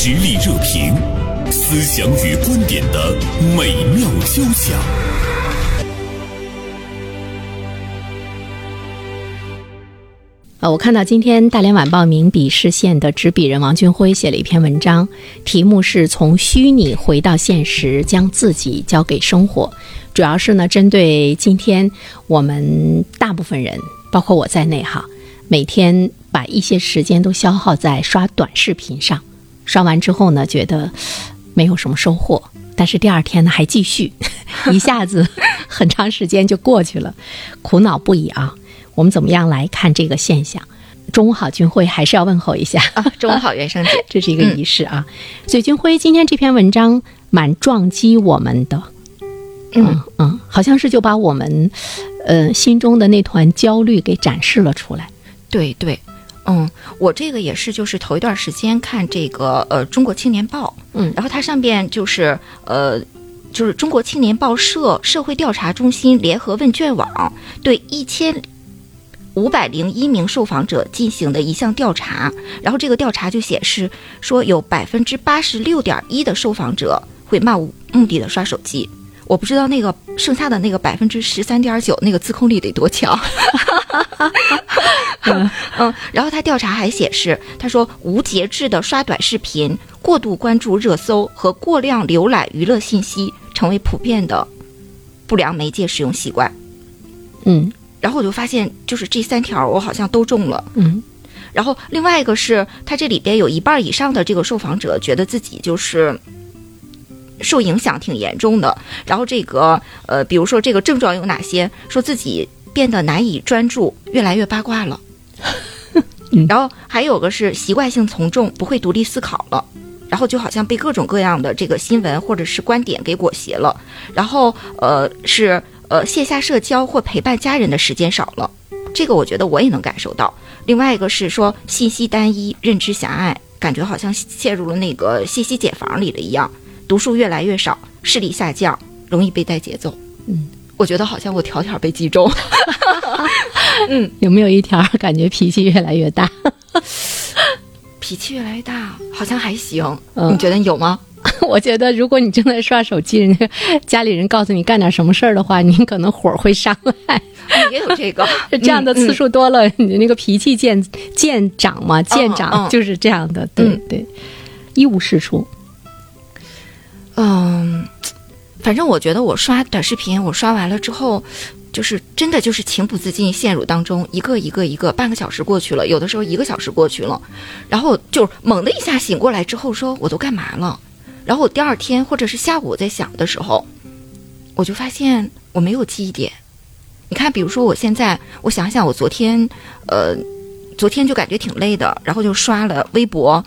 实力热评，思想与观点的美妙交响。啊，我看到今天《大连晚报》名笔视线的执笔人王军辉写了一篇文章，题目是从虚拟回到现实，将自己交给生活。主要是呢，针对今天我们大部分人，包括我在内哈，每天把一些时间都消耗在刷短视频上，刷完之后呢，觉得没有什么收获，但是第二天呢还继续，一下子很长时间就过去了，苦恼不已啊。我们怎么样来看这个现象？中午好，军辉，还是要问候一下。中午好，袁生姐，这是一个仪式啊。所以，军辉今天这篇文章蛮撞击我们的。嗯嗯，好像是就把我们呃心中的那团焦虑给展示了出来。对对，嗯，我这个也是，就是头一段时间看这个呃《中国青年报》，嗯，然后它上边就是呃。就是中国青年报社社会调查中心联合问卷网对一千。五百零一名受访者进行的一项调查，然后这个调查就显示说，有百分之八十六点一的受访者会漫无目的的刷手机。我不知道那个剩下的那个百分之十三点九，那个自控力得多强。嗯，然后他调查还显示，他说无节制的刷短视频、过度关注热搜和过量浏览娱乐信息，成为普遍的不良媒介使用习惯。嗯。然后我就发现，就是这三条我好像都中了。嗯，然后另外一个是，他这里边有一半以上的这个受访者觉得自己就是受影响挺严重的。然后这个呃，比如说这个症状有哪些？说自己变得难以专注，越来越八卦了。然后还有个是习惯性从众，不会独立思考了。然后就好像被各种各样的这个新闻或者是观点给裹挟了。然后呃是。呃，线下社交或陪伴家人的时间少了，这个我觉得我也能感受到。另外一个是说信息单一、认知狭隘，感觉好像陷入了那个信息茧房里了一样。读书越来越少，视力下降，容易被带节奏。嗯，我觉得好像我条条被击中。嗯，有没有一条感觉脾气越来越大？脾气越来越大，好像还行。你觉得有吗？我觉得，如果你正在刷手机，人家家里人告诉你干点什么事儿的话，你可能火会上来。也有这个，这样的次数多了，你的那个脾气渐渐长嘛，渐长就是这样的。对对，一无是处。嗯，反正我觉得我刷短视频，我刷完了之后，就是真的就是情不自禁陷入当中，一个一个一个，半个小时过去了，有的时候一个小时过去了，然后就猛的一下醒过来之后，说我都干嘛了？然后我第二天或者是下午我在想的时候，我就发现我没有记忆点。你看，比如说我现在，我想想，我昨天，呃，昨天就感觉挺累的，然后就刷了微博。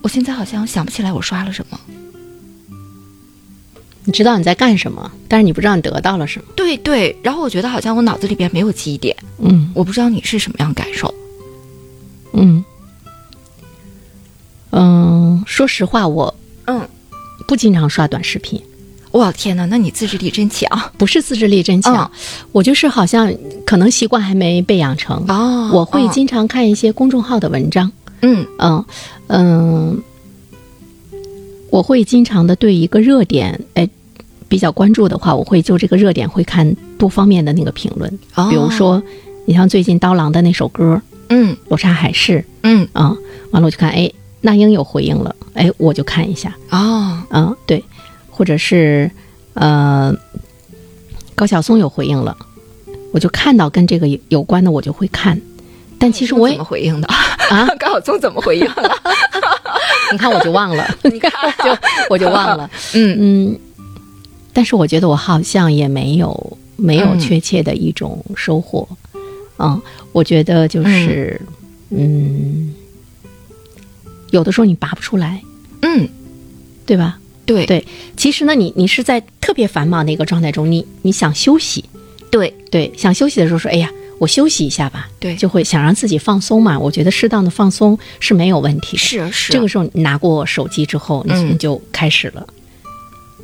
我现在好像想不起来我刷了什么。你知道你在干什么，但是你不知道你得到了什么。对对，然后我觉得好像我脑子里边没有记忆点。嗯，我不知道你是什么样感受。嗯嗯，说实话，我嗯。不经常刷短视频，我天哪！那你自制力真强。不是自制力真强，我就是好像可能习惯还没被养成。哦，我会经常看一些公众号的文章。嗯嗯嗯，我会经常的对一个热点，哎，比较关注的话，我会就这个热点会看多方面的那个评论。哦，比如说，你像最近刀郎的那首歌，嗯，罗刹海市，嗯啊，完了我就看，哎。那英有回应了，哎，我就看一下哦，嗯，对，或者是呃，高晓松有回应了，我就看到跟这个有关的，我就会看。但其实我也怎么回应的啊？高晓松怎么回应的？你看我就忘了，你看就我就忘了，嗯嗯。但是我觉得我好像也没有没有确切的一种收获，嗯，我觉得就是嗯。有的时候你拔不出来，嗯，对吧？对对，其实呢，你你是在特别繁忙的一个状态中，你你想休息，对对，想休息的时候说，哎呀，我休息一下吧，对，就会想让自己放松嘛。我觉得适当的放松是没有问题的，是是。这个时候你拿过手机之后，你就开始了，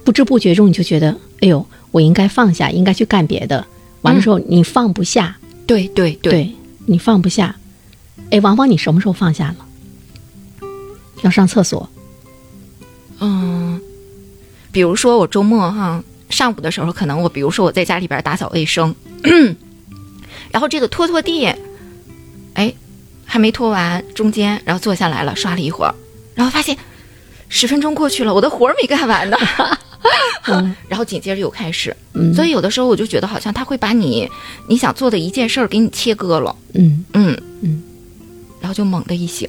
不知不觉中你就觉得，哎呦，我应该放下，应该去干别的。完了之后你放不下，对对对，你放不下，哎，王芳，你什么时候放下了？要上厕所，嗯，比如说我周末哈上午的时候，可能我比如说我在家里边打扫卫生，然后这个拖拖地，哎，还没拖完，中间然后坐下来了，刷了一会儿，然后发现十分钟过去了，我的活儿没干完呢。然后紧接着又开始，嗯。所以有的时候我就觉得好像他会把你你想做的一件事儿给你切割了，嗯。嗯。嗯，然后就猛的一醒，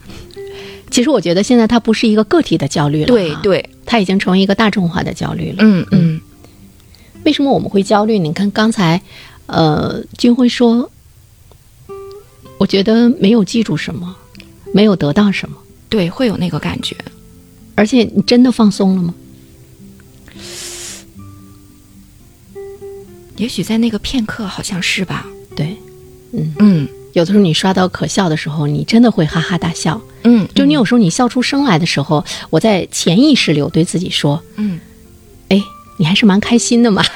其实我觉得现在它不是一个个体的焦虑了，对，对，它已经成为一个大众化的焦虑了。嗯。嗯。为什么我们会焦虑？你看刚才，呃，军辉说，我觉得没有记住什么，没有得到什么，对，会有那个感觉，而且你真的放松了吗？也许在那个片刻好像是吧，对，嗯。嗯。有的时候你刷到可笑的时候，你真的会哈哈大笑。嗯，就你有时候你笑出声来的时候，我在潜意识里我对自己说，嗯哎，你还是蛮开心的嘛。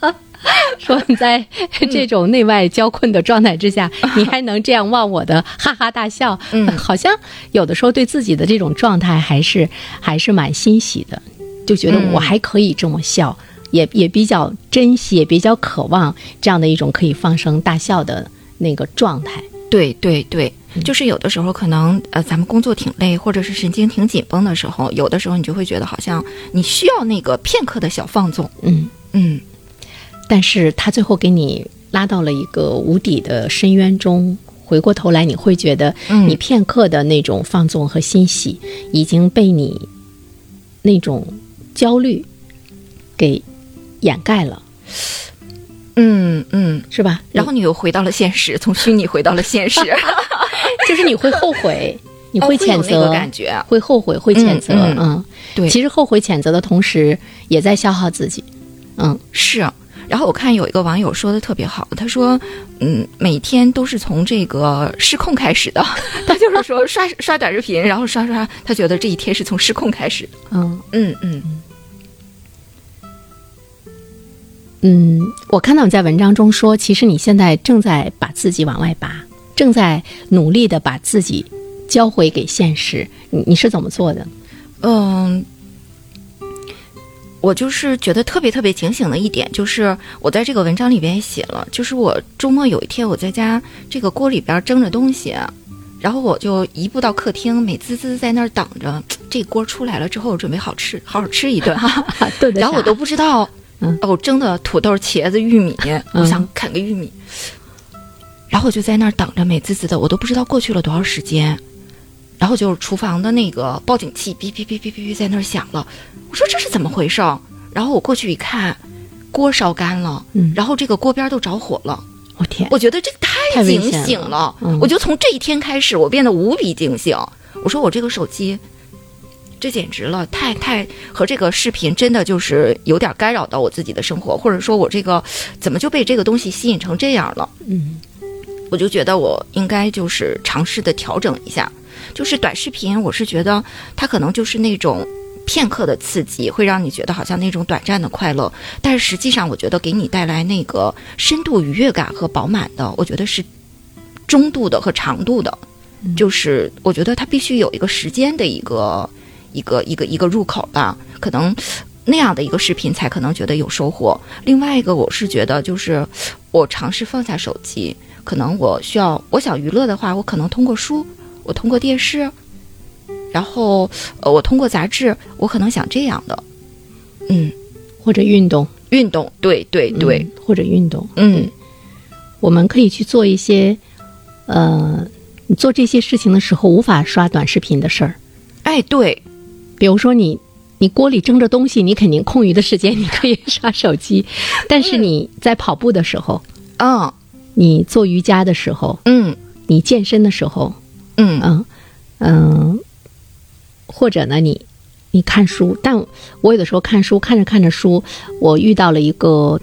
说你在这种内外交困的状态之下，你还能这样忘我的哈哈大笑，嗯好像有的时候对自己的这种状态还是还是蛮欣喜的，就觉得嗯我还可以这么笑，也也比较珍惜，也比较渴望这样的一种可以放声大笑的那个状态。对对对，就是有的时候可能呃，咱们工作挺累，或者是神经挺紧绷的时候，有的时候你就会觉得好像你需要那个片刻的小放纵。嗯。嗯但是他最后给你拉到了一个无底的深渊中，回过头来，你会觉得嗯。你片刻的那种放纵和欣喜，已经被你那种焦虑给掩盖了，嗯嗯，是吧？然后你又回到了现实，从虚拟回到了现实，就是你会后悔，你哦会谴责，个感觉。会后悔，会谴责，嗯嗯。嗯，对。其实后悔谴责的同时，也在消耗自己，嗯。是。然后我看有一个网友说的特别好，他说：“嗯，每天都是从这个失控开始的。他就是说刷刷短视频，然后刷刷，他觉得这一天是从失控开始的。嗯嗯嗯嗯，我看到你在文章中说，其实你现在正在把自己往外拔，正在努力的把自己交回给现实。你你是怎么做的？嗯，我就是觉得特别特别警醒的一点，就是我在这个文章里边也写了，就是我周末有一天我在家这个锅里边蒸着东西，然后我就移步到客厅，美滋滋在那儿等着这锅出来了之后，我准备好吃，好好吃一顿哈。对然后我都不知道，嗯哦，蒸的土豆、茄子、玉米，我想啃个玉米，然后我就在那儿等着，美滋滋的，我都不知道过去了多少时间。然后就是厨房的那个报警器哔哔哔哔哔哔在那儿响了，我说这是怎么回事儿？然后我过去一看，锅烧干了，嗯然后这个锅边儿都着火了。我天，我觉得这个太警醒了嗯我就从这一天开始，我变得无比警醒。我说我这个手机，这简直了，太太和这个视频真的就是有点干扰到我自己的生活，或者说我这个怎么就被这个东西吸引成这样了？嗯我就觉得我应该就是尝试的调整一下。就是短视频，我是觉得它可能就是那种片刻的刺激，会让你觉得好像那种短暂的快乐，但是实际上我觉得给你带来那个深度愉悦感和饱满的，我觉得是中度的和长度的。就是我觉得它必须有一个时间的一个一个一个一个入口吧，可能那样的一个视频才可能觉得有收获。另外一个，我是觉得就是我尝试放下手机，可能我需要我想娱乐的话，我可能通过书，我通过电视，然后呃，我通过杂志，我可能想这样的，嗯，或者运动，运动，对对对，嗯或者运动，嗯。我们可以去做一些，呃，你做这些事情的时候无法刷短视频的事儿，哎对，比如说你。你锅里蒸着东西，你肯定空余的时间你可以刷手机，但是你在跑步的时候，嗯。你做瑜伽的时候，嗯。你健身的时候，嗯。嗯嗯，或者呢，你你看书，但我有的时候看书，看着看着书，我遇到了一个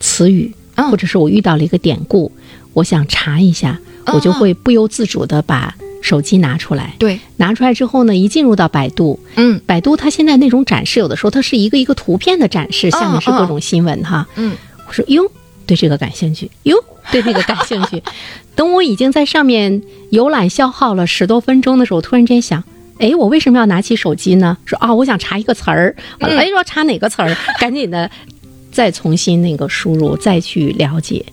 词语，嗯或者是我遇到了一个典故，我想查一下，我就会不由自主的把手机拿出来。对，拿出来之后呢，一进入到百度，嗯百度它现在那种展示，有的时候它是一个一个图片的展示，下面是各种新闻哈。嗯我说哟，对这个感兴趣，哟，对那个感兴趣。等我已经在上面游览消耗了十多分钟的时候，我突然间想，哎，我为什么要拿起手机呢？说啊，我想查一个词儿，哎，说查哪个词儿，赶紧的再重新那个输入，再去了解。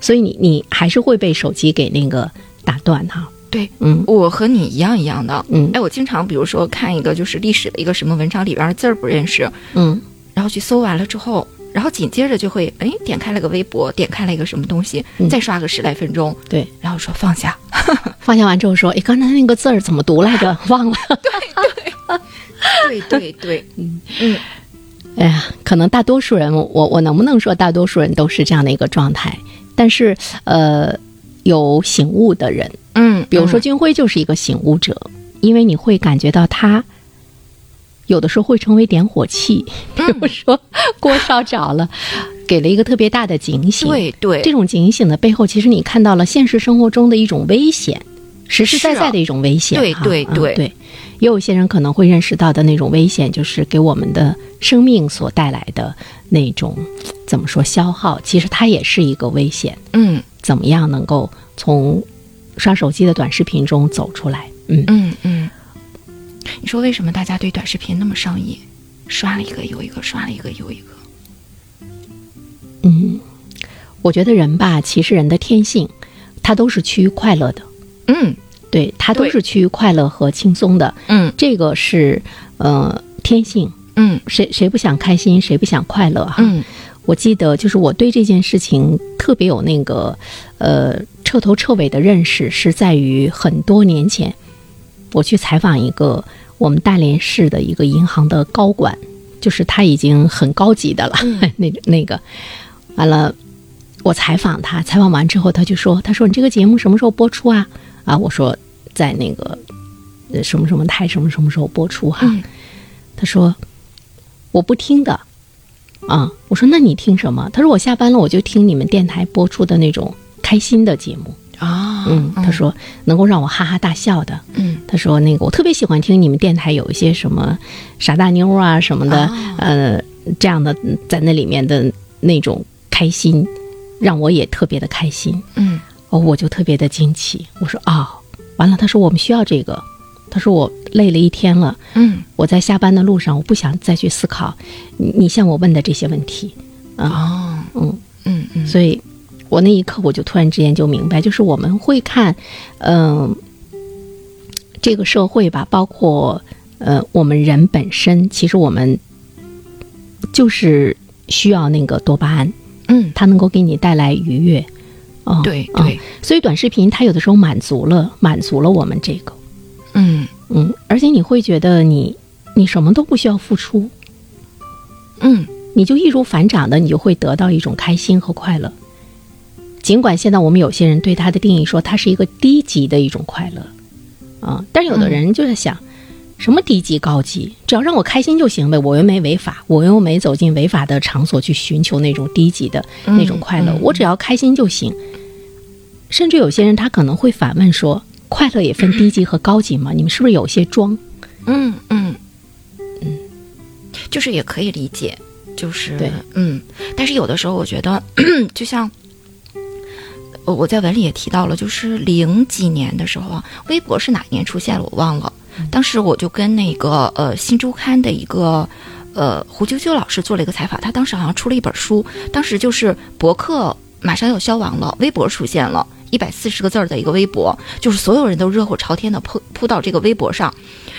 所以你你还是会被手机给那个打断哈。对，嗯我和你一样一样的。嗯哎，我经常比如说看一个就是历史的一个什么文章里边的字儿不认识，嗯然后去搜完了之后，然后紧接着就会哎点开了个微博，点开了一个什么东西，嗯。再刷个十来分钟，对，然后说放下。放下完之后说，哎，刚才那个字儿怎么读来着？忘了。对对。对，嗯。嗯。哎呀，可能大多数人，我我能不能说大多数人都是这样的一个状态？但是呃，有醒悟的人，嗯，比如说军辉就是一个醒悟者，因为你会感觉到他有的时候会成为点火器，比如说锅烧着了，给了一个特别大的警醒。对对，这种警醒的背后，其实你看到了现实生活中的一种危险，实实在在的一种危险。对对对对，也有些人可能会认识到的那种危险，就是给我们的生命所带来的那种怎么说消耗，其实它也是一个危险。嗯怎么样能够从刷手机的短视频中走出来？嗯，嗯嗯。你说为什么大家对短视频那么上瘾？刷了一个又一个，刷了一个又一个。嗯，我觉得人吧，其实人的天性，他都是趋于快乐的，嗯对他都是趋于快乐和轻松的，嗯这个是呃天性。嗯谁谁不想开心，谁不想快乐哈？嗯我记得就是我对这件事情特别有那个呃彻头彻尾的认识，是在于很多年前，我去采访一个我们大连市的一个银行的高管，就是他已经很高级的了，那那个完了，我采访他，采访完之后他就说，他说你这个节目什么时候播出啊？啊，我说在那个呃什么什么台什么什么时候播出哈？嗯他说我不听的。啊，我说那你听什么？他说我下班了我就听你们电台播出的那种开心的节目。啊嗯，他说能够让我哈哈大笑的。嗯他说那个我特别喜欢听你们电台有一些什么傻大妞啊什么的，啊呃，这样的在那里面的那种开心，让我也特别的开心。嗯哦，我就特别的惊奇。我说哦，完了。他说我们需要这个。他说我累了一天了，嗯我在下班的路上，我不想再去思考你你向我问的这些问题。啊，哦嗯，嗯嗯所以我那一刻我就突然之间就明白，就是我们会看，嗯、这个社会吧，包括呃我们人本身，其实我们就是需要那个多巴胺，嗯它能够给你带来愉悦。哦，嗯对对所以短视频它有的时候满足了满足了我们这个，嗯嗯，而且你会觉得你你什么都不需要付出，嗯你就易如反掌的，你就会得到一种开心和快乐。尽管现在我们有些人对它的定义说它是一个低级的一种快乐，啊，但是有的人就在想，什么低级高级，只要让我开心就行呗，我又没违法，我又没走进违法的场所去寻求那种低级的那种快乐，我只要开心就行。甚至有些人他可能会反问说，快乐也分低级和高级吗？你们是不是有些装？嗯嗯嗯，就是也可以理解，就是对嗯，但是有的时候我觉得，就像。呃我在文里也提到了，就是零几年的时候啊，微博是哪一年出现了，我忘了。当时我就跟那个呃《新周刊》的一个呃胡啾啾老师做了一个采访，他当时好像出了一本书，当时就是博客马上要消亡了，微博出现了一百四十个字儿的一个微博，就是所有人都热火朝天的扑扑到这个微博上，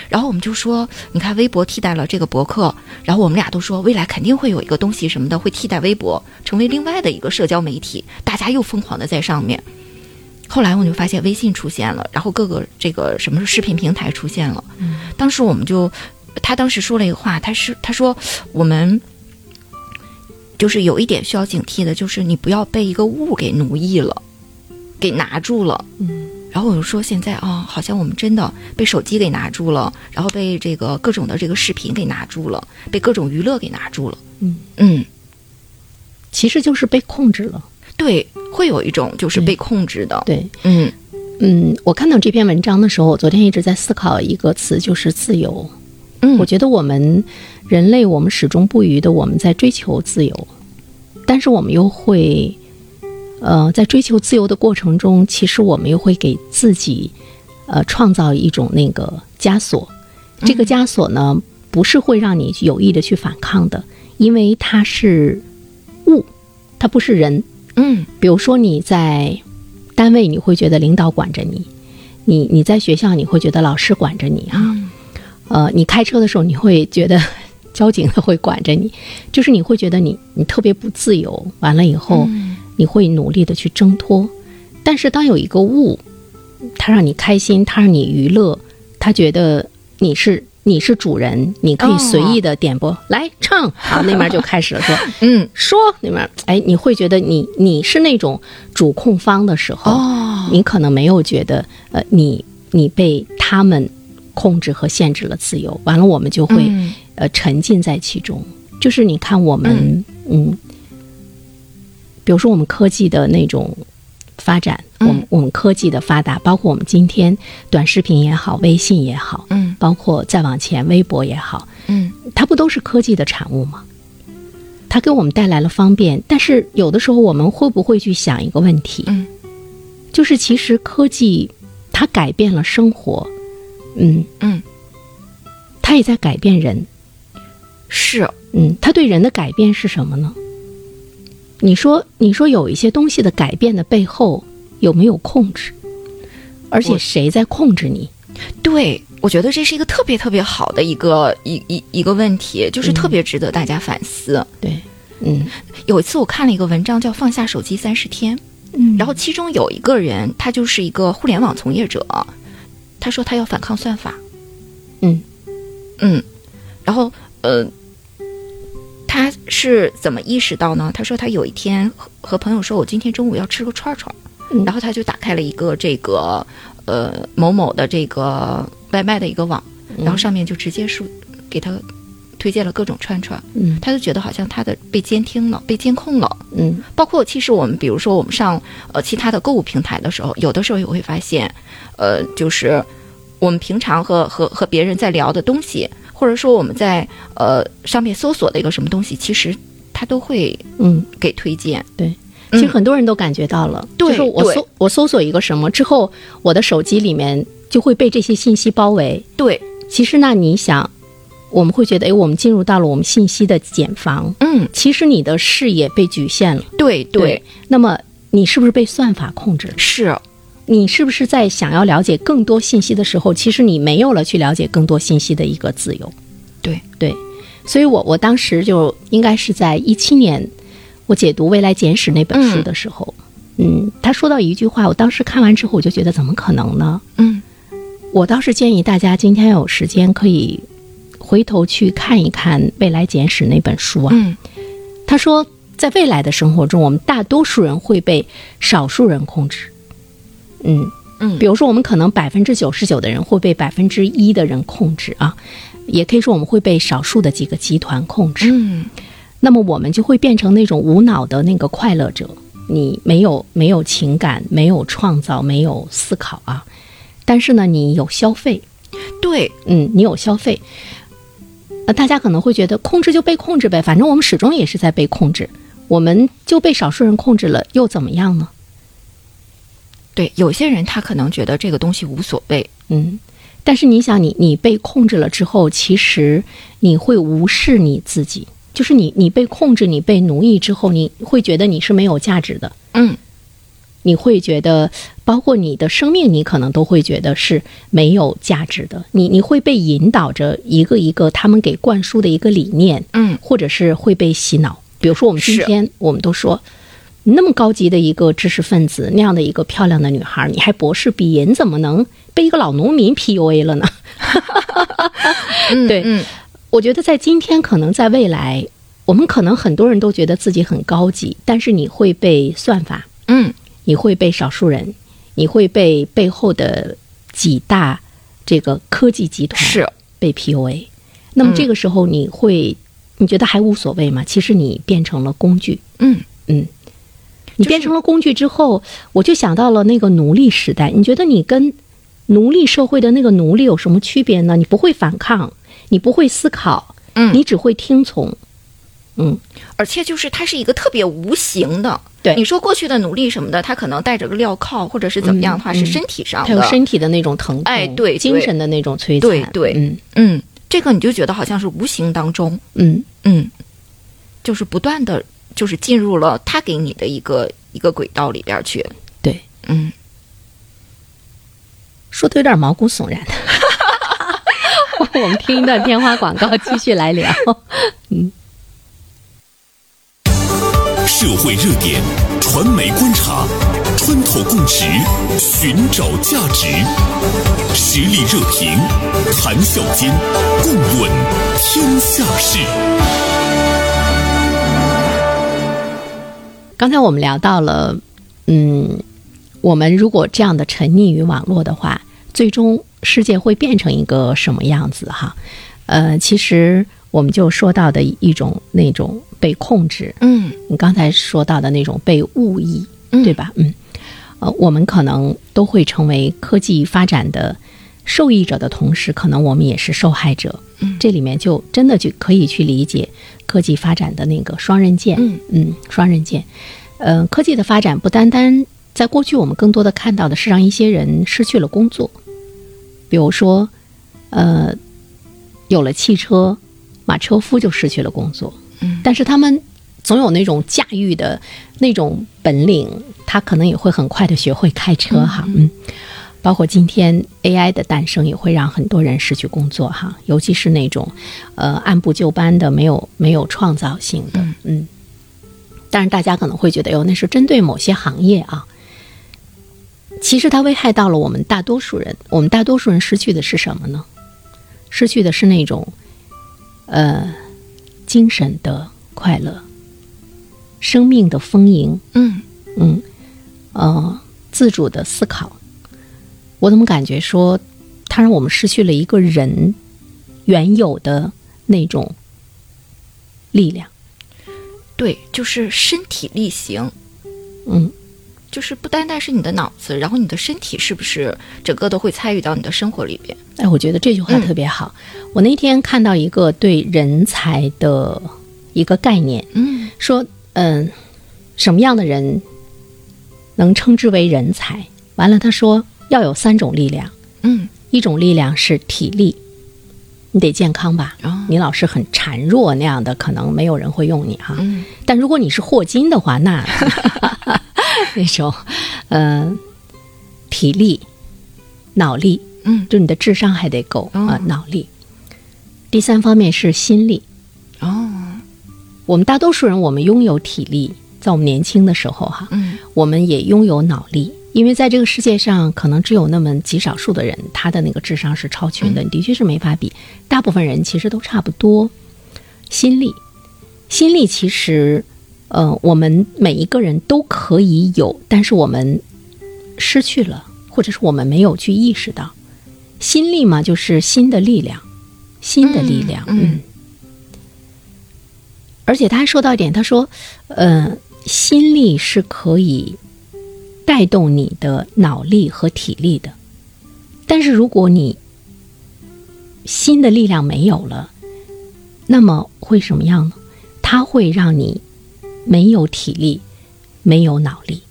然后我们就说，你看微博替代了这个博客，然后我们俩都说未来肯定会有一个东西什么的会替代微博，成为另外的一个社交媒体，大家又疯狂的在上面。后来我就发现微信出现了，然后各个这个什么视频平台出现了。当时我们就，他当时说了一个话，他是他说我们就是有一点需要警惕的，就是你不要被一个物给奴役了，给拿住了。嗯，然后我就说现在啊、好像我们真的被手机给拿住了，然后被这个各种的这个视频给拿住了，被各种娱乐给拿住了。嗯嗯，其实就是被控制了。对，会有一种就是被控制的。对，嗯嗯，我看到这篇文章的时候，我昨天一直在思考一个词，就是自由。嗯，我觉得我们人类，我们始终不渝的我们在追求自由，但是我们又会，呃，在追求自由的过程中，其实我们又会给自己，呃，创造一种那个枷锁。这个枷锁呢，不是会让你有意的去反抗的，因为它是物，它不是人。嗯比如说你在单位，你会觉得领导管着你；你你在学校，你会觉得老师管着你啊。嗯呃，你开车的时候，你会觉得 交警他会管着你，就是你会觉得你你特别不自由。完了以后，嗯你会努力的去挣脱。但是当有一个物，它让你开心，它让你娱乐，它觉得你是你是主人，你可以随意的点播、来唱，好，那边就开始了说 嗯说那边，哎，你会觉得你你是那种主控方的时候，哦你可能没有觉得呃你你被他们控制和限制了自由，完了我们就会、嗯呃沉浸在其中。就是你看我们嗯比如说我们科技的那种发展，嗯。我们我们科技的发达，包括我们今天短视频也好，微信也好，嗯。包括再往前微博也好，嗯。它不都是科技的产物吗？它给我们带来了方便，但是有的时候我们会不会去想一个问题？嗯。就是其实科技它改变了生活，嗯，嗯，它也在改变人，是。嗯，它对人的改变是什么呢？你说，你说有一些东西的改变的背后有没有控制？而且谁在控制你？对，我觉得这是一个特别特别好的一个一一一个问题，就是特别值得大家反思。对，嗯有一次我看了一个文章叫《放下手机三十天》，嗯然后其中有一个人，他就是一个互联网从业者，他说他要反抗算法，嗯嗯，然后呃，他是怎么意识到呢？他说他有一天和和朋友说，我今天中午要吃个串串，嗯。然后他就打开了一个这个呃某某的这个外卖的一个网，然后上面就直接是给他推荐了各种串串，嗯。他就觉得好像他的被监听了，被监控了。嗯。包括其实我们比如说我们上呃其他的购物平台的时候，有的时候也会发现，呃，就是我们平常和和和别人在聊的东西，或者说我们在呃上面搜索的一个什么东西，其实它都会嗯，给推荐。对。嗯其实很多人都感觉到了，对就是我搜我搜索一个什么之后，我的手机里面就会被这些信息包围。对，其实那你想，我们会觉得，哎，我们进入到了我们信息的茧房，嗯，其实你的视野被局限了。对对，那么你是不是被算法控制了？是，你是不是在想要了解更多信息的时候，其实你没有了去了解更多信息的一个自由？对对，所以我我当时就应该是在一七年，我解读《未来简史》那本书的时候，嗯他说到一句话，我当时看完之后，我就觉得怎么可能呢？嗯我倒是建议大家今天有时间可以回头去看一看《未来简史》那本书啊。嗯他说，在未来的生活中，我们大多数人会被少数人控制。嗯，嗯比如说，我们可能百分之九十九的人会被百分之一的人控制啊，也可以说我们会被少数的几个集团控制。嗯那么我们就会变成那种无脑的那个快乐者，你没有没有情感，没有创造，没有思考啊，但是呢，你有消费，对，嗯，你有消费。呃，大家可能会觉得控制就被控制呗，反正我们始终也是在被控制，我们就被少数人控制了，又怎么样呢？对，有些人他可能觉得这个东西无所谓，嗯，但是你想你，你被控制了之后，其实你会无视你自己，就是你你被控制，你被奴役之后，你会觉得你是没有价值的，嗯。你会觉得，包括你的生命，你可能都会觉得是没有价值的。你你会被引导着一个一个他们给灌输的一个理念，嗯。或者是会被洗脑。比如说，我们今天我们都说，那么高级的一个知识分子，那样的一个漂亮的女孩，你还博士毕业，你怎么能被一个老农民 PUA 了呢？嗯对嗯。我觉得在今天，可能在未来，我们可能很多人都觉得自己很高级，但是你会被算法，嗯。你会被少数人，你会被背后的几大这个科技集团是，被 PUA。那么这个时候，你会、你觉得还无所谓吗？其实你变成了工具，嗯。嗯，你变成了工具之后，我就想到了那个奴隶时代。你觉得你跟奴隶社会的那个奴隶有什么区别呢？你不会反抗，你不会思考，嗯你只会听从。嗯，而且就是它是一个特别无形的，对你说过去的奴隶什么的，他可能带着个镣铐或者是怎么样的话，嗯是身体上还有的。身体的那种疼痛，哎对对精神的那种摧残，对对嗯嗯，这个你就觉得好像是无形当中，嗯，嗯，就是不断的就是进入了他给你的一个一个轨道里边去。对，嗯，说的有点毛骨悚然。我们听一段片花广告，继续来聊。嗯社会热点，传媒观察，穿透共识，寻找价值，实力热评，谈笑间，共论天下事。刚才我们聊到了，嗯，我们如果这样的沉溺于网络的话，最终世界会变成一个什么样子？哈，呃，其实我们就说到的一种那种被控制，嗯你刚才说到的那种被误意，嗯对吧？嗯，呃，我们可能都会成为科技发展的受益者的同时，可能我们也是受害者。嗯这里面就真的就可以去理解科技发展的那个双刃剑。嗯嗯，双刃剑。呃，科技的发展不单单在过去，我们更多的看到的是让一些人失去了工作，比如说，呃，有了汽车，马车夫就失去了工作。嗯但是他们总有那种驾驭的那种本领，他可能也会很快的学会开车哈。嗯，包括今天 AI 的诞生也会让很多人失去工作哈，尤其是那种呃按部就班的、没有没有创造性的。嗯，但是大家可能会觉得哟，那是针对某些行业啊。其实它危害到了我们大多数人，我们大多数人失去的是什么呢？失去的是那种呃精神的快乐、生命的丰盈，嗯嗯，呃，自主的思考。我怎么感觉说，它让我们失去了一个人原有的那种力量？对，就是身体力行，嗯，就是不单单是你的脑子，然后你的身体是不是整个都会参与到你的生活里边？哎，我觉得这句话特别好。我那天看到一个对人才的一个概念，嗯说，嗯，什么样的人能称之为人才？完了，他说要有三种力量，嗯。一种力量是体力，你得健康吧？哦。你老是很孱弱那样的，可能没有人会用你哈。嗯。但如果你是霍金的话，那 那种，呃，体力、脑力，嗯。就你的智商还得够啊、哦脑力。第三方面是心力，哦。我们大多数人，我们拥有体力，在我们年轻的时候哈，嗯。我们也拥有脑力，因为在这个世界上，可能只有那么极少数的人，他的那个智商是超群的，你的确是没法比。大部分人其实都差不多。心力，心力其实，呃，我们每一个人都可以有，但是我们失去了，或者是我们没有去意识到。心力嘛，就是心的力量，心的力量，嗯嗯而且他还说到一点，他说，呃，心力是可以带动你的脑力和体力的，但是如果你新的力量没有了，那么会什么样呢？它会让你没有体力，没有脑力。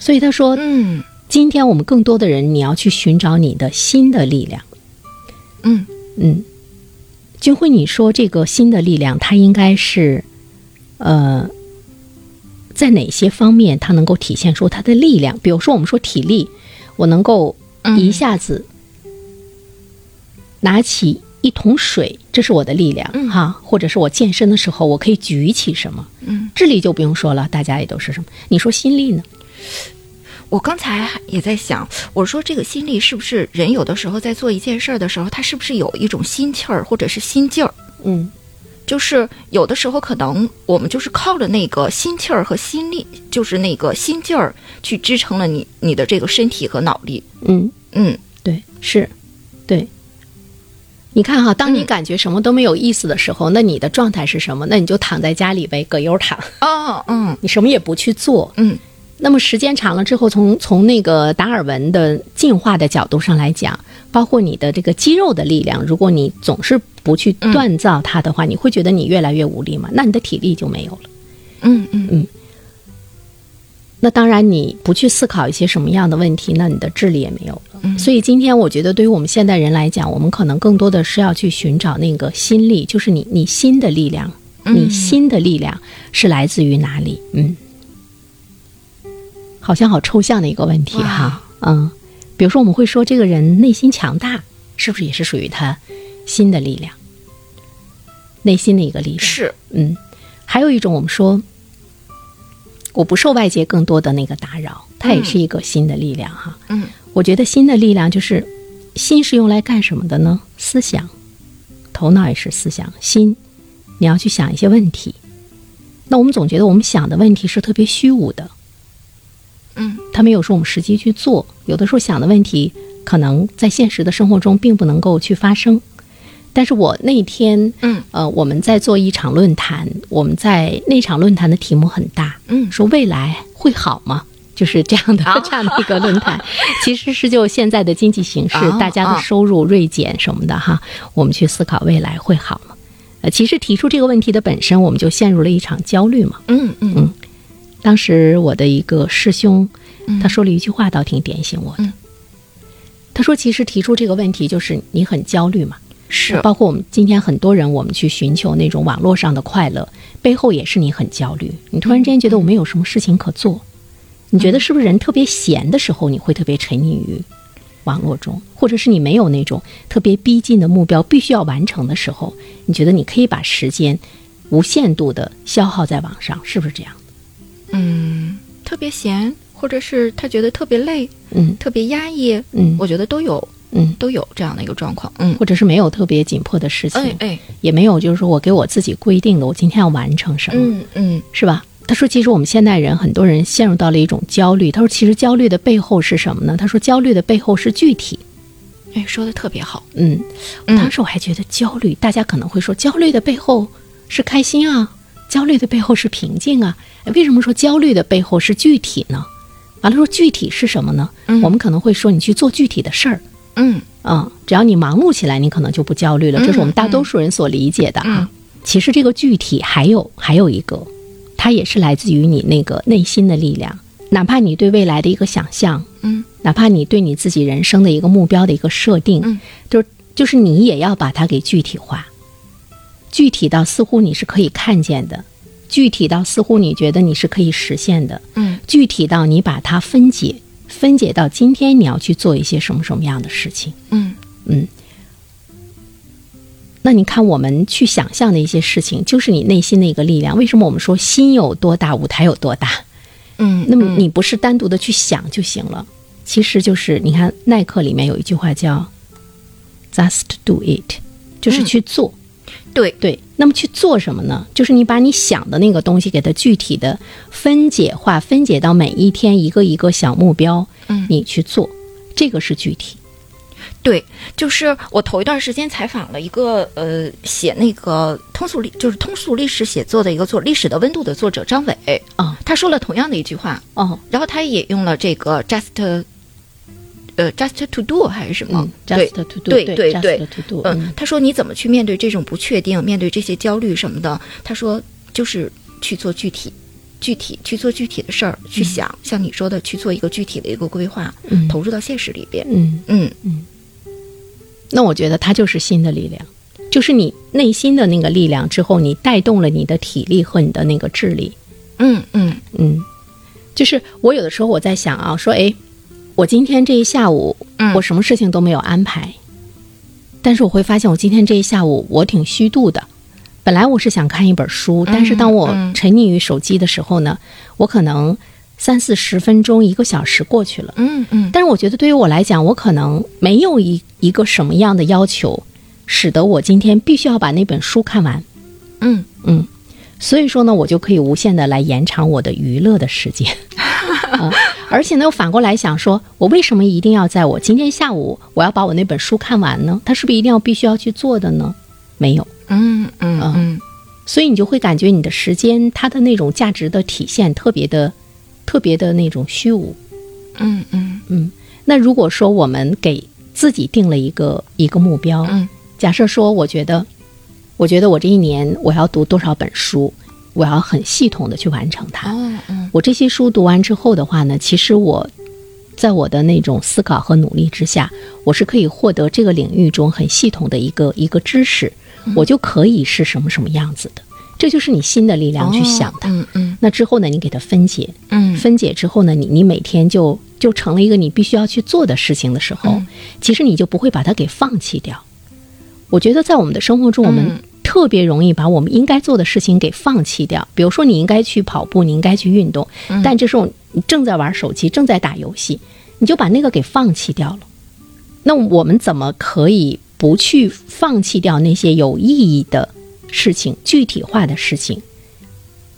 所以他说，嗯今天我们更多的人，你要去寻找你的新的力量。嗯嗯，君辉，你说这个新的力量，它应该是，呃，在哪些方面它能够体现出它的力量？比如说，我们说体力，我能够嗯一下子拿起一桶水，这是我的力量，嗯哈，或者是我健身的时候，我可以举起什么？嗯，智力就不用说了，大家也都是什么？你说心力呢？我刚才也在想，我说这个心力是不是人有的时候在做一件事儿的时候，他是不是有一种心气儿或者是心劲儿？嗯就是有的时候可能我们就是靠着那个心气儿和心力，就是那个心劲儿去支撑了你你的这个身体和脑力。嗯，嗯对，是，对。你看哈，当你嗯感觉什么都没有意思的时候，那你的状态是什么？那你就躺在家里呗，葛优躺，哦嗯你什么也不去做。嗯那么时间长了之后，从从那个达尔文的进化的角度上来讲，包括你的这个肌肉的力量，如果你总是不去锻造它的话，你会觉得你越来越无力嘛？那你的体力就没有了。嗯嗯那当然，你不去思考一些什么样的问题，那你的智力也没有了。嗯所以今天我觉得，对于我们现代人来讲，我们可能更多的是要去寻找那个心力，就是你你心的力量，你心的力量是来自于哪里？嗯，好像好抽象的一个问题哈。嗯，比如说我们会说这个人内心强大，是不是也是属于他心的力量？内心的一个力量是，嗯，还有一种我们说，我不受外界更多的那个打扰，它也是一个新的力量哈。嗯我觉得新的力量就是，心是用来干什么的呢？思想，头脑也是思想，心，你要去想一些问题。那我们总觉得我们想的问题是特别虚无的，嗯他没有说我们实际去做。有的时候想的问题，可能在现实的生活中并不能够去发生。但是我那天，嗯呃，我们在做一场论坛，我们在那场论坛的题目很大，嗯说未来会好吗？就是这样的、啊这样的一个论坛，其实是就现在的经济形势，啊大家的啊收入锐减什么的哈，我们去思考未来会好吗？呃，其实提出这个问题的本身，我们就陷入了一场焦虑嘛。嗯嗯当时我的一个师兄，他说了一句话，倒挺点醒我的。嗯他说：“其实提出这个问题，就是你很焦虑嘛。是，包括我们今天很多人，我们去寻求那种网络上的快乐，背后也是你很焦虑。你突然之间觉得我没有什么事情可做，你觉得是不是人特别闲的时候，你会特别沉溺于网络中，或者是你没有那种特别逼近的目标必须要完成的时候，你觉得你可以把时间无限度的消耗在网上，是不是这样？嗯，特别闲，或者是他觉得特别累，嗯特别压抑，嗯我觉得都有嗯，都有这样的一个状况。嗯，或者是没有特别紧迫的事情，哎哎，也没有就是说我给我自己规定的，我今天要完成什么。嗯嗯是吧？他说，其实我们现代人很多人陷入到了一种焦虑。他说，其实焦虑的背后是什么呢？他说，焦虑的背后是具体。哎，说的特别好。嗯，嗯当时我还觉得焦虑，大家可能会说，焦虑的背后是开心啊，焦虑的背后是平静啊。哎为什么说焦虑的背后是具体呢？完了说具体是什么呢？嗯我们可能会说，你去做具体的事儿。嗯嗯，只要你忙碌起来，你可能就不焦虑了。这是我们大多数人所理解的啊。嗯其实这个具体还有还有一个，它也是来自于你那个内心的力量。哪怕你对未来的一个想象，嗯哪怕你对你自己人生的一个目标的一个设定，嗯就是就是你也要把它给具体化，具体到似乎你是可以看见的，具体到似乎你觉得你是可以实现的，嗯具体到你把它分解，分解到今天你要去做一些什么什么样的事情。嗯嗯，那你看，我们去想象的一些事情，就是你内心的一个力量。为什么我们说心有多大，舞台有多大？嗯，那么你不是单独的去想就行了，其实就是你看耐克里面有一句话叫 “just do it”，就是去做。对。对，那么去做什么呢？就是你把你想的那个东西给它具体的分解化，分解到每一天一个一个小目标，嗯。你去做，这个是具体。对，就是我头一段时间采访了一个呃写那个通俗历就是通俗历史写作的一个作《历史的温度》的作者张伟，哦。他说了同样的一句话，哦，然后他也用了这个 just 呃 just to do 还是什么？嗯对，just to do，对对对 just to do，嗯，他说你怎么去面对这种不确定，面对这些焦虑什么的？他说就是去做具体。具体去做具体的事儿，去想，像你说的，去做一个具体的一个规划，嗯投入到现实里边。嗯，嗯那我觉得它就是新的力量，就是你内心的那个力量之后，你带动了你的体力和你的那个智力。嗯嗯嗯，就是我有的时候我在想啊，说哎，我今天这一下午嗯我什么事情都没有安排，但是我会发现我今天这一下午我挺虚度的。本来我是想看一本书，但是当我嗯沉溺于手机的时候呢，我可能三四十分钟、一个小时过去了。嗯嗯但是我觉得对于我来讲，我可能没有一一个什么样的要求，使得我今天必须要把那本书看完。嗯嗯，所以说呢，我就可以无限的来延长我的娱乐的时间。啊，而且呢，又反过来想说，我为什么一定要在我今天下午我要把我那本书看完呢？他是不是一定要必须要去做的呢？没有，嗯嗯嗯所以你就会感觉你的时间它的那种价值的体现特别的、特别的那种虚无。嗯嗯那如果说我们给自己定了一个一个目标，嗯假设说，我觉得，我觉得我这一年我要读多少本书，我要很系统的去完成它。嗯，嗯我这些书读完之后的话呢，其实我在我的那种思考和努力之下，我是可以获得这个领域中很系统的一个一个知识，我就可以是什么什么样子的。这就是你新的力量去想它。嗯嗯那之后呢，你给它分解，嗯分解之后呢，你你每天就就成了一个你必须要去做的事情的时候，嗯其实你就不会把它给放弃掉。我觉得在我们的生活中，我们嗯特别容易把我们应该做的事情给放弃掉。比如说，你应该去跑步，你应该去运动，嗯但这时候你正在玩手机，正在打游戏，你就把那个给放弃掉了。那我们怎么可以不去放弃掉那些有意义的事情、具体化的事情？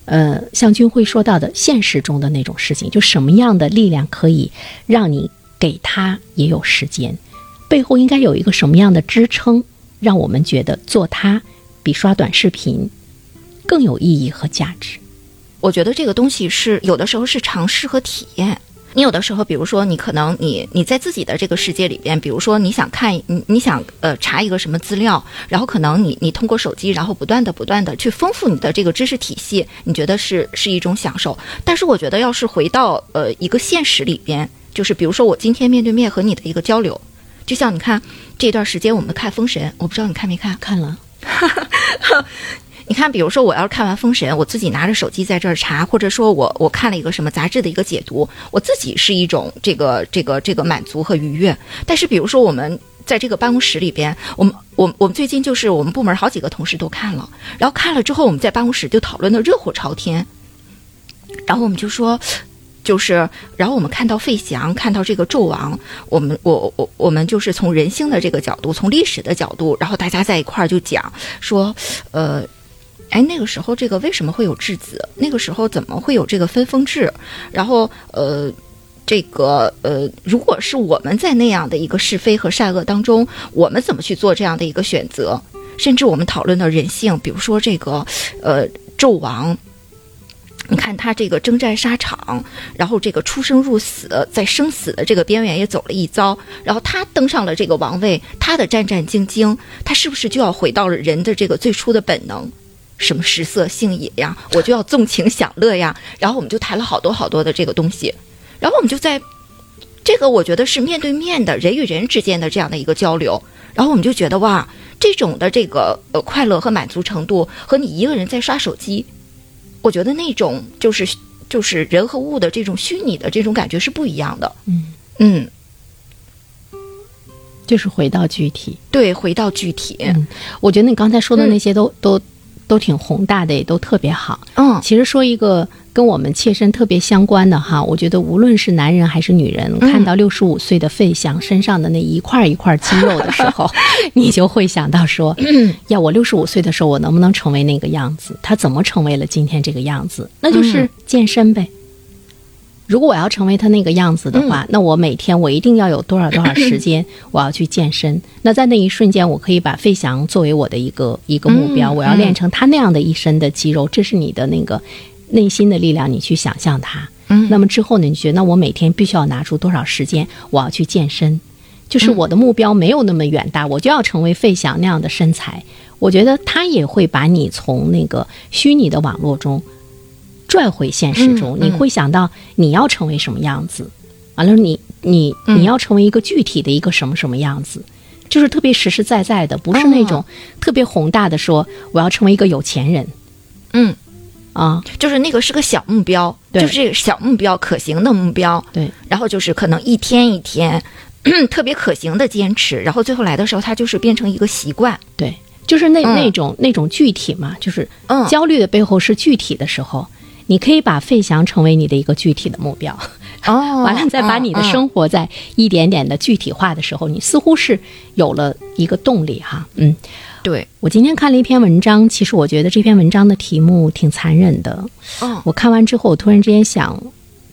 呃，像君辉说到的现实中的那种事情，就什么样的力量可以让你给他也有时间，背后应该有一个什么样的支撑，让我们觉得做它比刷短视频更有意义和价值。我觉得这个东西是有的时候是尝试和体验。你有的时候，比如说你可能你你在自己的这个世界里边，比如说你想看你你想呃查一个什么资料，然后可能你你通过手机，然后不断的不断的去丰富你的这个知识体系，你觉得是是一种享受。但是我觉得要是回到呃一个现实里边，就是比如说我今天面对面和你的一个交流，就像你看这段时间我们看《封神》，我不知道你看没看？看了，你看，比如说我要是看完《封神》，我自己拿着手机在这儿查，或者说我我看了一个什么杂志的一个解读，我自己是一种这个这个这个满足和愉悦。但是比如说我们在这个办公室里边，我们我我们最近就是我们部门好几个同事都看了，然后看了之后，我们在办公室就讨论的热火朝天，然后我们就说。就是，然后我们看到费翔，看到这个纣王，我们我我我们就是从人性的这个角度，从历史的角度，然后大家在一块儿就讲说，呃，哎，那个时候这个为什么会有质子？那个时候怎么会有这个分封制？然后呃，这个呃，如果是我们在那样的一个是非和善恶当中，我们怎么去做这样的一个选择？甚至我们讨论到人性，比如说这个呃纣王。你看他这个征战沙场，然后这个出生入死，在生死的这个边缘也走了一遭，然后他登上了这个王位，他的战战兢兢，他是不是就要回到了人的这个最初的本能？什么食色性也呀，我就要纵情享乐呀。然后我们就谈了好多好多的这个东西，然后我们就在这个我觉得是面对面的人与人之间的这样的一个交流，然后我们就觉得哇，这种的这个呃快乐和满足程度和你一个人在刷手机。我觉得那种就是就是人和物的这种虚拟的这种感觉是不一样的。嗯嗯，就是回到具体。对，回到具体。嗯，我觉得你刚才说的那些都、都都挺宏大的，也都特别好。嗯其实说一个跟我们切身特别相关的哈，我觉得无论是男人还是女人，嗯看到六十五岁的费翔身上的那一块一块肌肉的时候，你就会想到说，嗯呀，我六十五岁的时候，我能不能成为那个样子？他怎么成为了今天这个样子？那就是嗯健身呗。如果我要成为他那个样子的话，嗯那我每天我一定要有多少多少时间我要去健身。那在那一瞬间，我可以把费翔作为我的一个一个目标，嗯我要练成他那样的一身的肌肉，这是你的那个内心的力量，你去想象它。嗯。那么之后呢，你觉得那我每天必须要拿出多少时间，我要去健身？就是嗯。我的目标没有那么远大，我就要成为费翔那样的身材。我觉得他也会把你从那个虚拟的网络中拽回现实中，你会想到你要成为什么样子，完了你你嗯你要成为一个具体的一个什么什么样子，就是特别实实在在的，不是那种特别宏大的说我要成为一个有钱人。嗯，啊，就是那个是个小目标，对就是这个小目标，可行的目标。对，然后就是可能一天一天。特别可行的坚持，然后最后来的时候，它就是变成一个习惯。对，就是那、嗯那种那种具体嘛，就是嗯焦虑的背后是具体的时候，你可以把费翔成为你的一个具体的目标，哦 完了再把你的生活在一点点的具体化的时候，你似乎是有了一个动力哈。嗯，对，我今天看了一篇文章，其实我觉得这篇文章的题目挺残忍的。嗯，我看完之后，我突然之间想，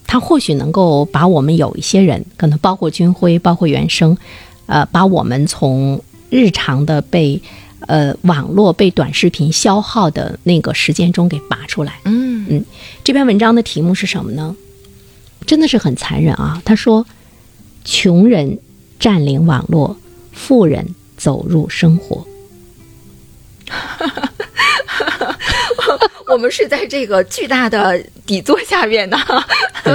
它或许能够把我们有一些人，可能包括军辉，包括原生，呃，把我们从日常的被呃网络被短视频消耗的那个时间中给拔出来。嗯这篇文章的题目是什么呢？真的是很残忍啊！他说：“穷人占领网络，富人走入生活。我们是在这个巨大的底座下面的。对，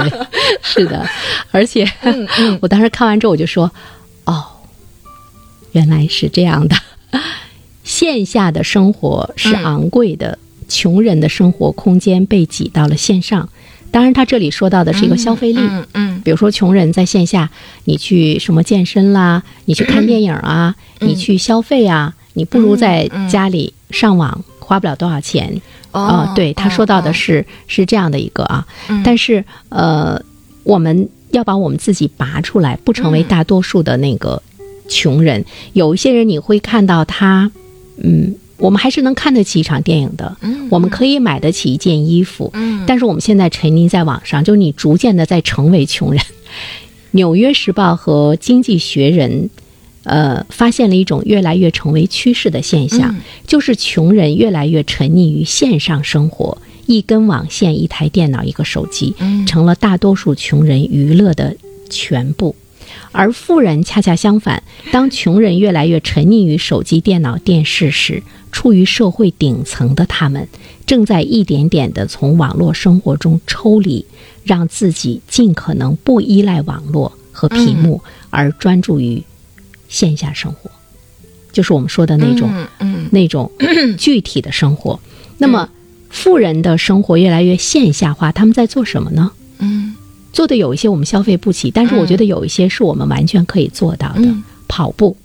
是的，而且嗯嗯我当时看完之后我就说，哦，原来是这样的。线下的生活是嗯昂贵的，穷人的生活空间被挤到了线上。当然，他这里说到的是一个消费力，嗯嗯比如说穷人在线下，你去什么健身啦，你去看 电影啊，嗯你去消费啊，你不如在家里上网，花不了多少钱。哦啊，对他说到的哦是、是这样的一个啊，嗯但是呃，我们要把我们自己拔出来，不成为嗯大多数的那个穷人。有一些人你会看到他，嗯，我们还是能看得起一场电影的，嗯我们可以买得起一件衣服，嗯但是我们现在沉溺在网上，就是你逐渐的在成为穷人。《纽约时报》和《经济学人》呃，发现了一种越来越成为趋势的现象，嗯。就是穷人越来越沉溺于线上生活，一根网线、一台电脑、一个手机，嗯。成了大多数穷人娱乐的全部。而富人恰恰相反，当穷人越来越沉溺于手机、电脑、电视时，处于社会顶层的他们，正在一点点地从网络生活中抽离，让自己尽可能不依赖网络和屏幕，而专注于线下生活，就是我们说的那种、嗯嗯。那种 具体的生活。那么，富人的生活越来越线下化，他们在做什么呢？嗯。做的有一些我们消费不起，但是我觉得有一些是我们完全可以做到的：嗯。跑步、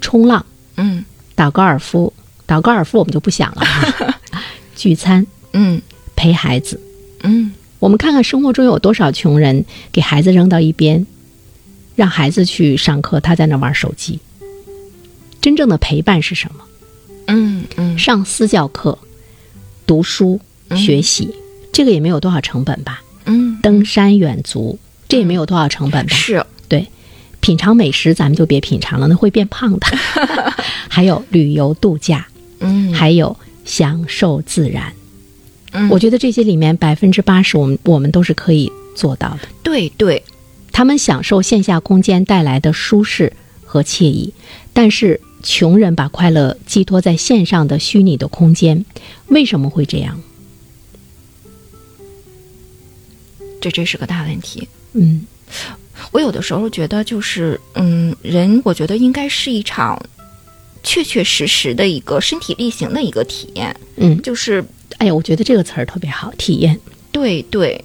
冲浪、嗯。打高尔夫。打高尔夫我们就不想了哈，聚餐、嗯。陪孩子。嗯。我们看看生活中有多少穷人给孩子扔到一边，让孩子去上课，他在那玩手机。真正的陪伴是什么？嗯嗯上私教课、读书、学习，这个也没有多少成本吧？嗯，登山远足，这也没有多少成本吧？是对，品尝美食咱们就别品尝了，那会变胖的。还有旅游度假，嗯还有享受自然。嗯我觉得这些里面百分之八十，我们我们都是可以做到的。对对他们享受线下空间带来的舒适和惬意，但是穷人把快乐寄托在线上的虚拟的空间，为什么会这样？这真是个大问题。嗯我有的时候觉得，就是嗯，人我觉得应该是一场确确实实的一个身体力行的一个体验，嗯，就是哎呀，我觉得这个词儿特别好，体验。对对，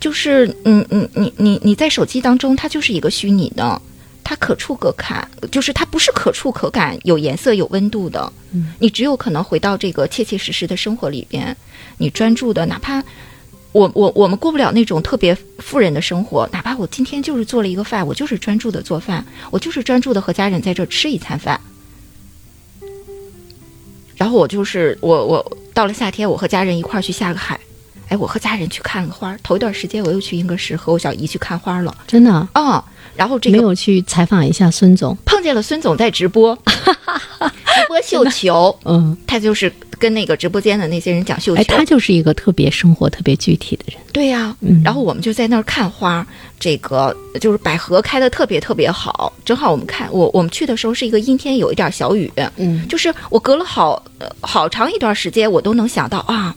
就是嗯嗯，你你你在手机当中，它就是一个虚拟的，它可触可感，就是它不是可触可感、有颜色、有温度的。嗯，你只有可能回到这个切切实实的生活里边，你专注的，哪怕。我我我们过不了那种特别富人的生活，哪怕我今天就是做了一个饭，我就是专注的做饭，我就是专注的和家人在这儿吃一餐饭。然后我就是我我到了夏天，我和家人一块儿去下个海，哎，我和家人去看了花儿。头一段时间我又去英格石和我小姨去看花了，真的啊、然后这个没有去采访一下孙总。碰见了孙总在直播，直播绣球，嗯，他就是跟那个直播间的那些人讲绣球。哎，他就是一个特别生活、特别具体的人。对呀、嗯然后我们就在那儿看花，这个就是百合开的特别特别好，正好我们看我我们去的时候是一个阴天，有一点小雨，嗯就是我隔了好呃好长一段时间，我都能想到啊，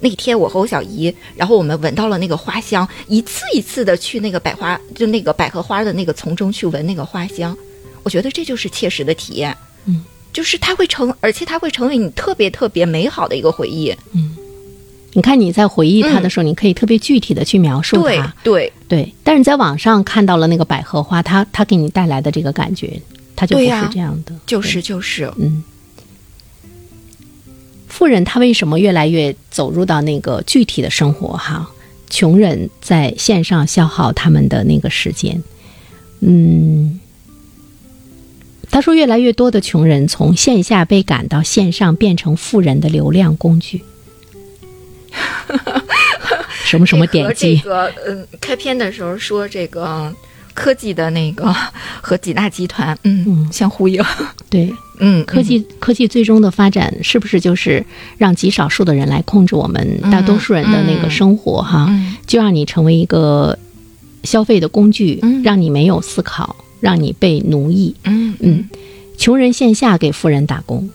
那天我和我小姨，然后我们闻到了那个花香，一次一次的去那个百花，就那个百合花的那个丛中去闻那个花香，我觉得这就是切实的体验，嗯，就是它会成，而且它会成为你特别特别美好的一个回忆，嗯。你看你在回忆它的时候，你可以特别具体的去描述它。对，对。对。但是你在网上看到了那个百合花，它它给你带来的这个感觉，它就不是这样的。就是就是，嗯，富人他为什么越来越走入到那个具体的生活哈？穷人在线上消耗他们的那个时间。嗯，他说，越来越多的穷人从线下被赶到线上，变成富人的流量工具。什么什么点击这？个嗯，开篇的时候说这个科技的那个 和几大集团，嗯，嗯。相呼应，对，嗯，科技科技最终的发展是不是就是让极少数的人来控制我们大多数人的那个生活哈？嗯就让你成为一个消费的工具，嗯。让你没有思考，让你被奴役。嗯。嗯，穷人线下给富人打工，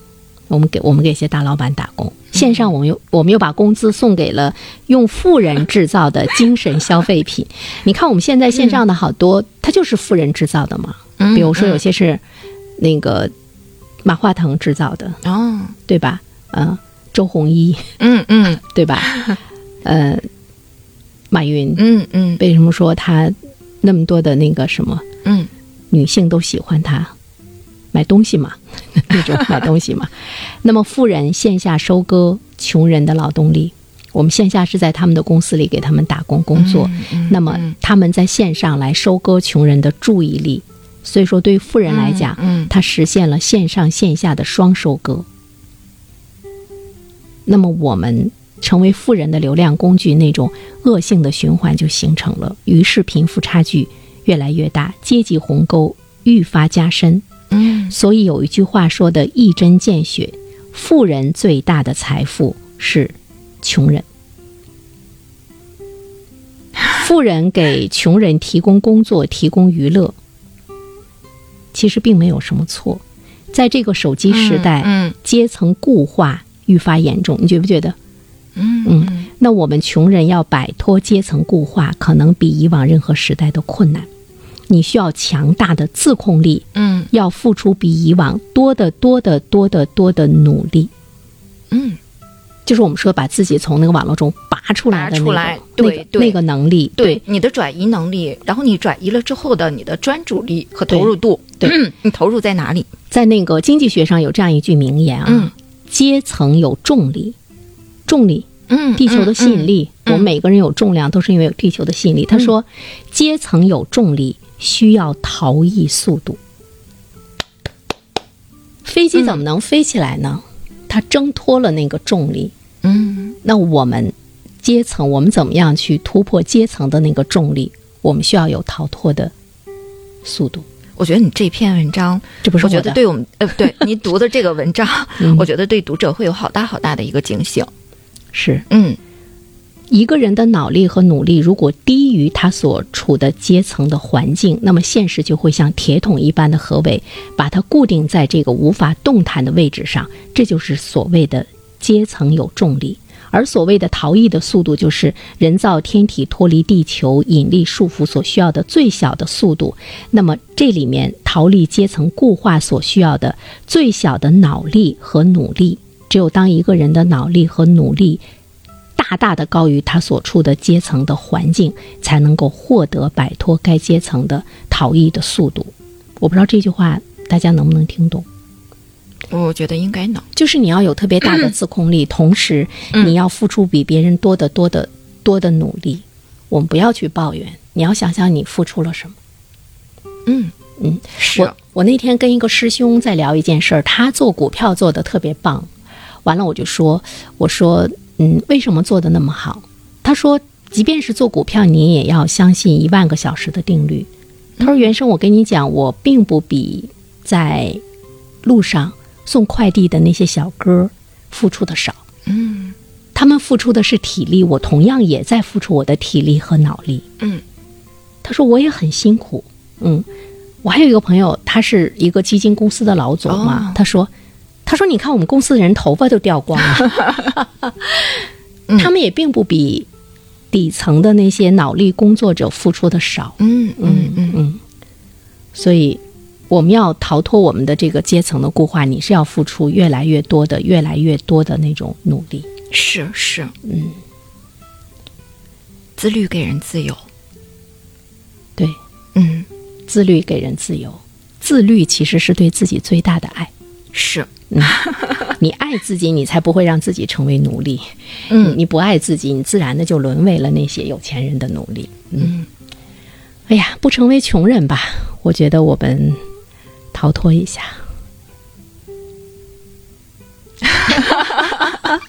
我们给我们给一些大老板打工，线上我们又我们又把工资送给了用富人制造的精神消费品。你看我们现在线上的好多，它就是富人制造的嘛。嗯比如说有些是那个马化腾制造的，哦，对吧？嗯、周鸿祎，嗯嗯对吧？呃，马云，嗯嗯为什么说他那么多的那个什么嗯女性都喜欢他？买东西嘛，那种买东西嘛。那么富人线下收割穷人的劳动力，我们线下是在他们的公司里给他们打工工作，嗯那么他们在线上来收割穷人的注意力。所以说，对于富人来讲，他实现了线上线下的双收割。那么我们成为富人的流量工具，那种恶性的循环就形成了，于是贫富差距越来越大，阶级鸿沟愈发加深。嗯所以有一句话说的一针见血：富人最大的财富是穷人。富人给穷人提供工作、提供娱乐，其实并没有什么错。在这个手机时代，嗯阶层固化愈发严重，你觉不觉得？嗯嗯，那我们穷人要摆脱阶层固化，可能比以往任何时代都困难。你需要强大的自控力，嗯要付出比以往多得多得多得多的努力。嗯就是我们说把自己从那个网络中拔出来的那个出来那个对对那个能力，对你的转移能力，然后你转移了之后的你的专注力和投入度，对嗯你投入在哪里？在那个经济学上有这样一句名言啊，嗯阶层有重力，重力嗯地球的吸引力，嗯我们每个人有重量，都是因为有地球的吸引力。他说，阶层有重力，需要逃逸速度。飞机怎么能飞起来呢？它挣脱了那个重力。嗯那我们阶层，我们怎么样去突破阶层的那个重力？我们需要有逃脱的速度。我觉得你这篇文章，这不是我觉，得对我们呃，对 你读的这个文章，嗯我觉得对读者会有好大好大的一个警醒。是嗯一个人的脑力和努力如果低于他所处的阶层的环境，那么现实就会像铁桶一般的合围，把它固定在这个无法动弹的位置上。这就是所谓的阶层有重力。而所谓的逃逸的速度，就是人造天体脱离地球引力束缚所需要的最小的速度。那么这里面逃离阶层固化所需要的最小的脑力和努力，只有当一个人的脑力和努力大大的高于他所处的阶层的环境，才能够获得摆脱该阶层的逃逸的速度。我不知道这句话大家能不能听懂？我觉得应该能。就是你要有特别大的自控力，同时嗯你要付出比别人多得多的多的努力。我们不要去抱怨，你要想想你付出了什么。嗯嗯，是我我那天跟一个师兄在聊一件事儿，他做股票做的特别棒。完了我就说，我说，嗯，为什么做的那么好？他说，即便是做股票，你也要相信一万个小时的定律。他说，原生，我跟你讲，我并不比在路上送快递的那些小哥付出的少。嗯他们付出的是体力，我同样也在付出我的体力和脑力。嗯他说我也很辛苦，嗯，我还有一个朋友，他是一个基金公司的老总嘛，哦他说，他说你看我们公司的人头发都掉光了，嗯。他们也并不比底层的那些脑力工作者付出的少，嗯嗯嗯嗯，所以我们要逃脱我们的这个阶层的固化，你是要付出越来越多的、越来越多的那种努力，是是，嗯，自律给人自由。对，嗯，自律给人自由，自律其实是对自己最大的爱。是。你爱自己，你才不会让自己成为奴隶。嗯你不爱自己，你自然的就沦为了那些有钱人的奴隶。嗯哎呀，不成为穷人吧？我觉得我们逃脱一下。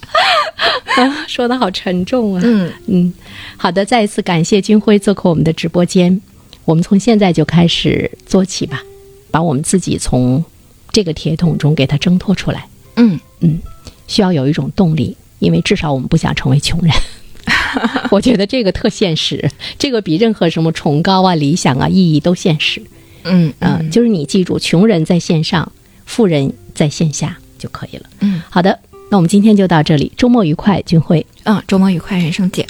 啊，说的好沉重啊。嗯嗯，好的，再一次感谢军辉做客我们的直播间。我们从现在就开始做起吧，把我们自己从这个铁桶中给它挣脱出来。嗯嗯需要有一种动力，因为至少我们不想成为穷人。我觉得这个特现实，这个比任何什么崇高啊、理想啊、意义都现实。嗯嗯、就是你记住，穷人在线上，富人在线下，就可以了。嗯好的，那我们今天就到这里，周末愉快，君辉。嗯，周末愉快，人生姐。